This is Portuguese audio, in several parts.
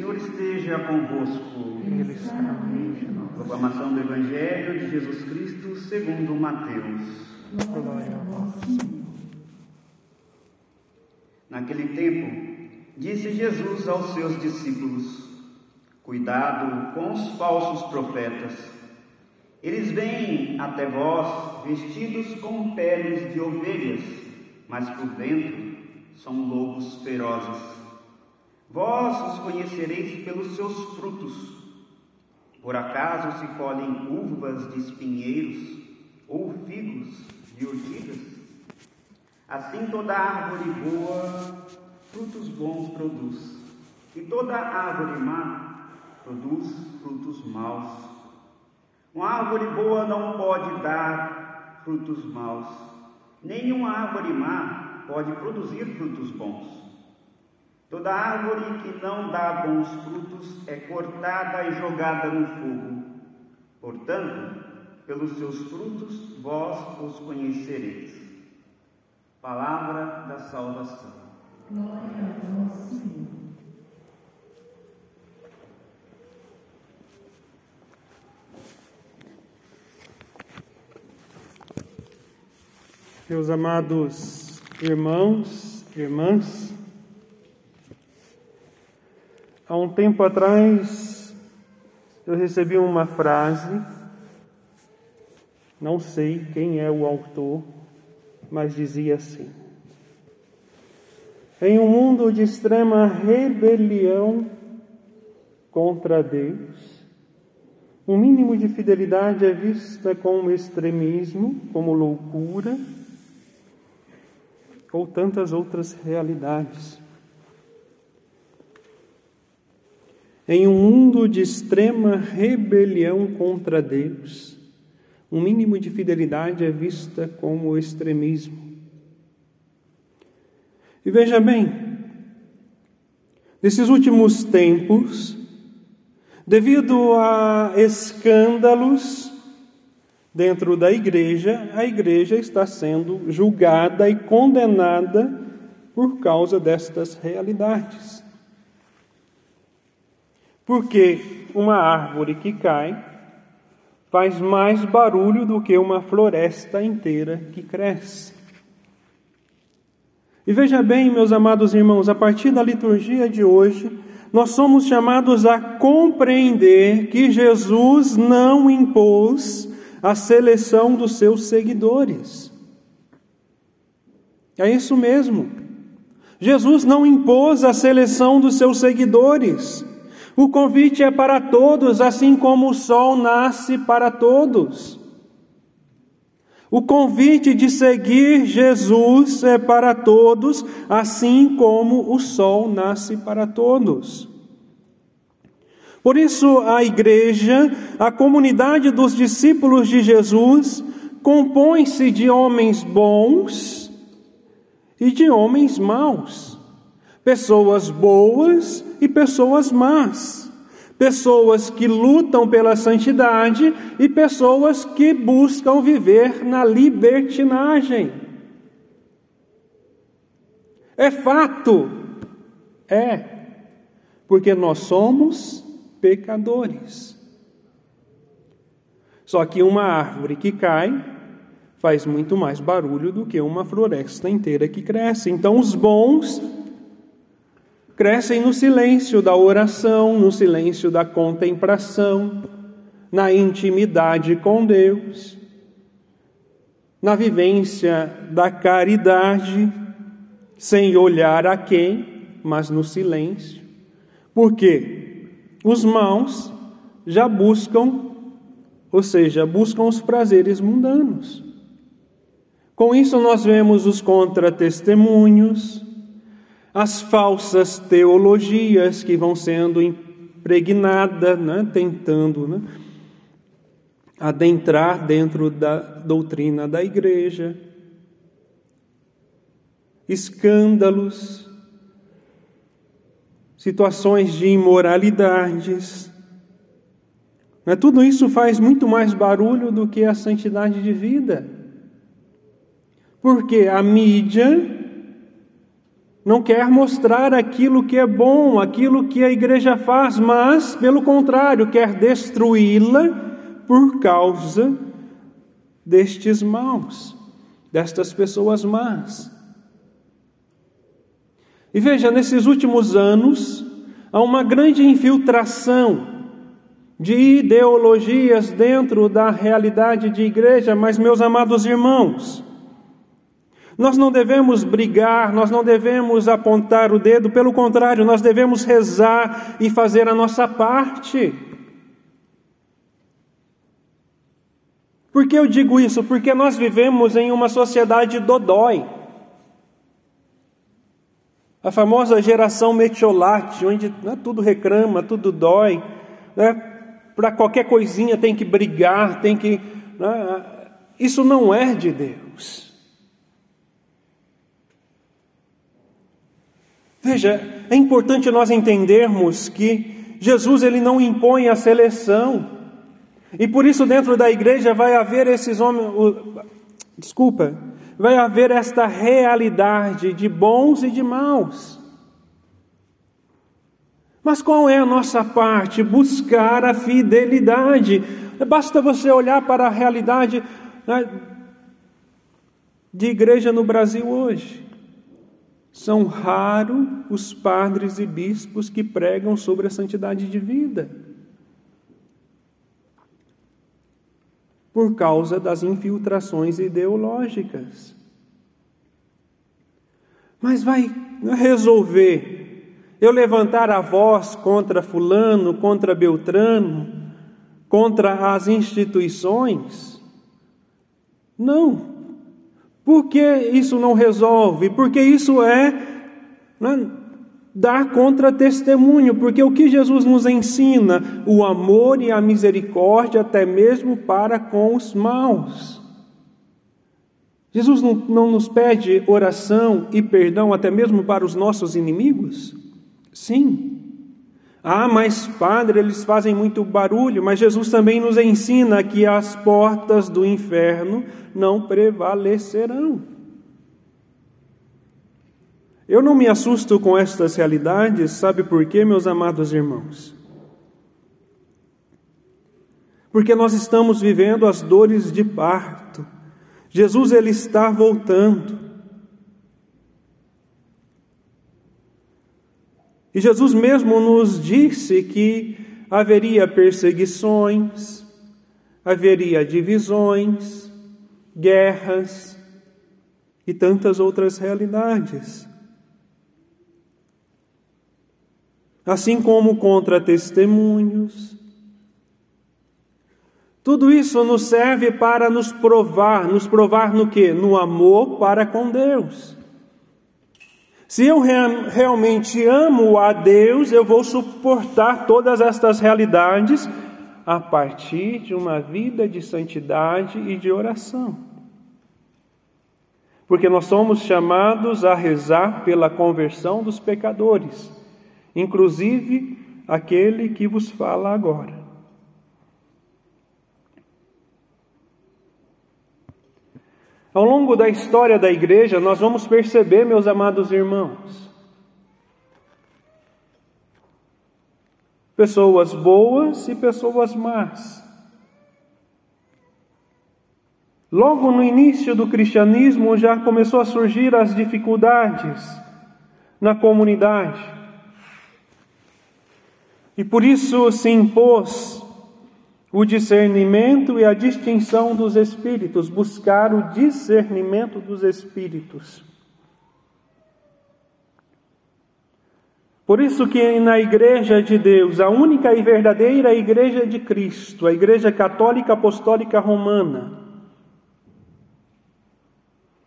Senhor esteja convosco. Ele está no. Proclamação do Evangelho de Jesus Cristo segundo Mateus. Glória a vós, Senhor. Naquele tempo, disse Jesus aos seus discípulos: Cuidado com os falsos profetas. Eles vêm até vós vestidos com peles de ovelhas, mas por dentro são lobos ferozes. Vós os conhecereis pelos seus frutos. Por acaso se colhem uvas de espinheiros ou figos de urtigas? Assim toda árvore boa frutos bons produz, e toda árvore má produz frutos maus. Uma árvore boa não pode dar frutos maus, nenhuma árvore má pode produzir frutos bons. Toda árvore que não dá bons frutos é cortada e jogada no fogo. Portanto, pelos seus frutos vós os conhecereis. Palavra da salvação. Glória a vós, Senhor. Meus amados irmãos, irmãs, há um tempo atrás eu recebi uma frase, não sei quem é o autor, mas dizia assim: Em um mundo de extrema rebelião contra Deus, o mínimo de fidelidade é vista como extremismo, como loucura ou tantas outras realidades. Em um mundo de extrema rebelião contra Deus, um mínimo de fidelidade é vista como extremismo. E veja bem, nesses últimos tempos, devido a escândalos dentro da igreja, a igreja está sendo julgada e condenada por causa destas realidades. Porque uma árvore que cai faz mais barulho do que uma floresta inteira que cresce. E veja bem, meus amados irmãos, a partir da liturgia de hoje, nós somos chamados a compreender que Jesus não impôs a seleção dos seus seguidores. É isso mesmo. Jesus não impôs a seleção dos seus seguidores. O convite é para todos, assim como o sol nasce para todos. O convite de seguir Jesus é para todos, assim como o sol nasce para todos. Por isso, a igreja, a comunidade dos discípulos de Jesus, compõe-se de homens bons e de homens maus, pessoas boas e pessoas más, pessoas que lutam pela santidade e pessoas que buscam viver na libertinagem. É fato, é, porque nós somos pecadores. Só que uma árvore que cai faz muito mais barulho do que uma floresta inteira que cresce. Então, os bons crescem no silêncio da oração, no silêncio da contemplação, na intimidade com Deus, na vivência da caridade, sem olhar a quem, mas no silêncio. Por quê? Os maus já buscam, ou seja, buscam os prazeres mundanos. Com isso, nós vemos os contra-testemunhos, as falsas teologias que vão sendo impregnadas, né, tentando né, adentrar dentro da doutrina da igreja, escândalos, situações de imoralidades. Né? Tudo isso faz muito mais barulho do que a santidade de vida. Porque a mídia não quer mostrar aquilo que é bom, aquilo que a igreja faz, mas, pelo contrário, quer destruí-la por causa destes maus, destas pessoas más. E veja, nesses últimos anos, há uma grande infiltração de ideologias dentro da realidade de igreja, mas, meus amados irmãos, nós não devemos brigar, nós não devemos apontar o dedo, pelo contrário, nós devemos rezar e fazer a nossa parte. Por que eu digo isso? Porque nós vivemos em uma sociedade dodói. A famosa geração metiolate, onde né, tudo reclama, tudo dói, né? para qualquer coisinha tem que brigar, tem que. Né? Isso não é de Deus. Veja, é importante nós entendermos que Jesus ele não impõe a seleção. E por isso dentro da igreja vai haver esses homens, desculpa, vai haver esta realidade de bons e de maus. Mas qual é a nossa parte? Buscar a fidelidade. Basta você olhar para a realidade né, de igreja no Brasil hoje. São raros os padres e bispos que pregam sobre a santidade de vida. Por causa das infiltrações ideológicas. Mas vai resolver eu levantar a voz contra Fulano, contra Beltrano, contra as instituições? Não. Por que isso não resolve? Porque isso é né, dar contra-testemunho, porque o que Jesus nos ensina? O amor e a misericórdia, até mesmo para com os maus. Jesus não, não nos pede oração e perdão até mesmo para os nossos inimigos? Sim. Ah, mas padre, eles fazem muito barulho, mas Jesus também nos ensina que as portas do inferno não prevalecerão. Eu não me assusto com estas realidades, sabe por quê, meus amados irmãos? Porque nós estamos vivendo as dores de parto. Jesus ele está voltando. E Jesus mesmo nos disse que haveria perseguições, haveria divisões, guerras e tantas outras realidades. Assim como contra testemunhos. Tudo isso nos serve para nos provar, nos provar no que? No amor para com Deus. Se eu realmente amo a Deus, eu vou suportar todas estas realidades a partir de uma vida de santidade e de oração. Porque nós somos chamados a rezar pela conversão dos pecadores, inclusive aquele que vos fala agora. Ao longo da história da igreja, nós vamos perceber, meus amados irmãos, pessoas boas e pessoas más. Logo no início do cristianismo já começou a surgir as dificuldades na comunidade. E por isso se impôs o discernimento e a distinção dos espíritos, buscar o discernimento dos espíritos. Por isso que na igreja de Deus, a única e verdadeira igreja de Cristo, a igreja católica apostólica romana,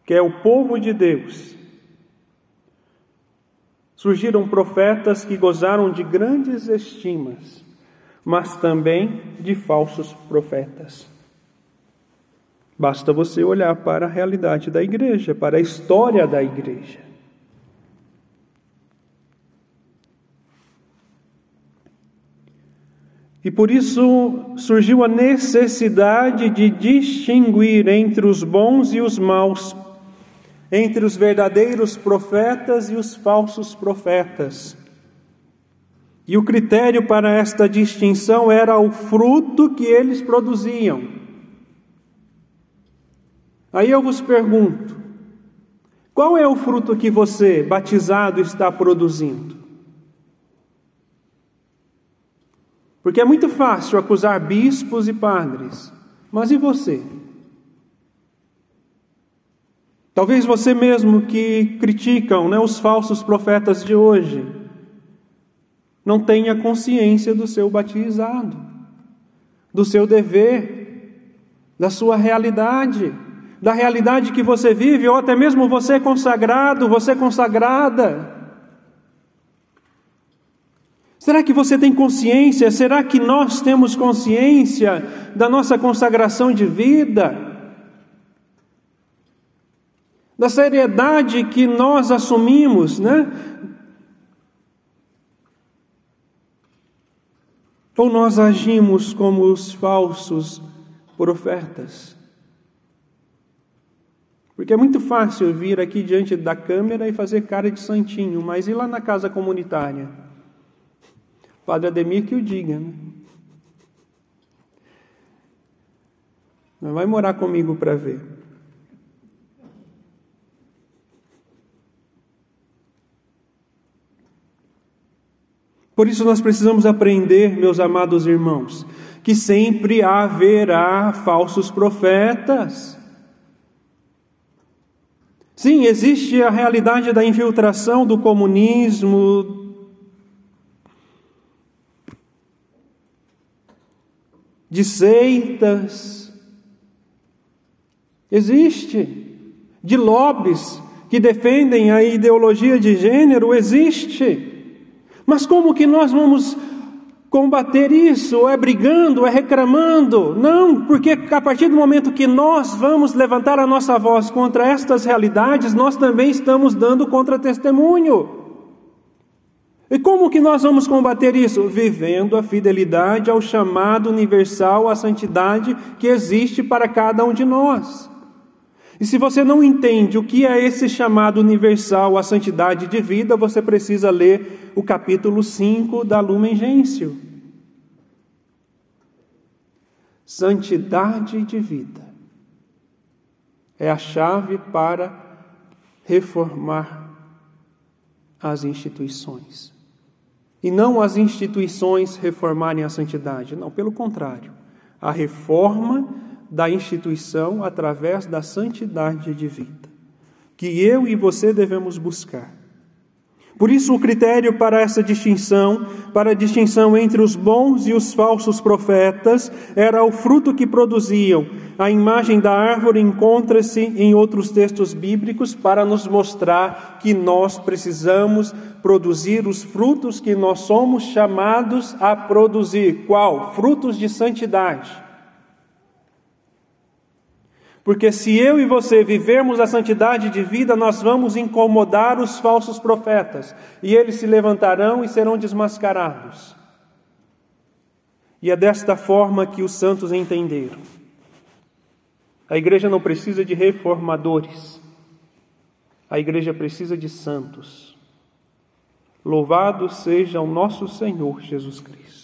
que é o povo de Deus, surgiram profetas que gozaram de grandes estimas mas também de falsos profetas. Basta você olhar para a realidade da igreja, para a história da igreja. E por isso surgiu a necessidade de distinguir entre os bons e os maus, entre os verdadeiros profetas e os falsos profetas. E o critério para esta distinção era o fruto que eles produziam. Aí eu vos pergunto: qual é o fruto que você, batizado, está produzindo? Porque é muito fácil acusar bispos e padres, mas e você? Talvez você mesmo que criticam né, os falsos profetas de hoje não tenha consciência do seu batizado, do seu dever, da sua realidade, da realidade que você vive, ou até mesmo você consagrado, você consagrada. Será que você tem consciência? Será que nós temos consciência da nossa consagração de vida? da seriedade que nós assumimos, né? Ou nós agimos como os falsos profetas? Porque é muito fácil vir aqui diante da câmera e fazer cara de santinho, mas e lá na casa comunitária? Padre Ademir que o diga, né? Vai morar comigo para ver. Por isso nós precisamos aprender, meus amados irmãos, que sempre haverá falsos profetas. Sim, existe a realidade da infiltração do comunismo, de seitas, existe, de lobbies que defendem a ideologia de gênero, existe. Mas como que nós vamos combater isso? É brigando, é reclamando? Não, porque a partir do momento que nós vamos levantar a nossa voz contra estas realidades, nós também estamos dando contra-testemunho. E como que nós vamos combater isso? Vivendo a fidelidade ao chamado universal, à santidade que existe para cada um de nós. E se você não entende o que é esse chamado universal à santidade de vida, você precisa ler o capítulo 5 da Lumen Gentium. Santidade de vida é a chave para reformar as instituições. E não as instituições reformarem a santidade, não, pelo contrário. A reforma da instituição através da santidade de vida, que eu e você devemos buscar. Por isso, o critério para essa distinção, para a distinção entre os bons e os falsos profetas, era o fruto que produziam. A imagem da árvore encontra-se em outros textos bíblicos para nos mostrar que nós precisamos produzir os frutos que nós somos chamados a produzir. Qual? Frutos de santidade. Porque se eu e você vivermos a santidade de vida, nós vamos incomodar os falsos profetas, e eles se levantarão e serão desmascarados. E é desta forma que os santos entenderam. A igreja não precisa de reformadores, a igreja precisa de santos. Louvado seja o nosso Senhor Jesus Cristo.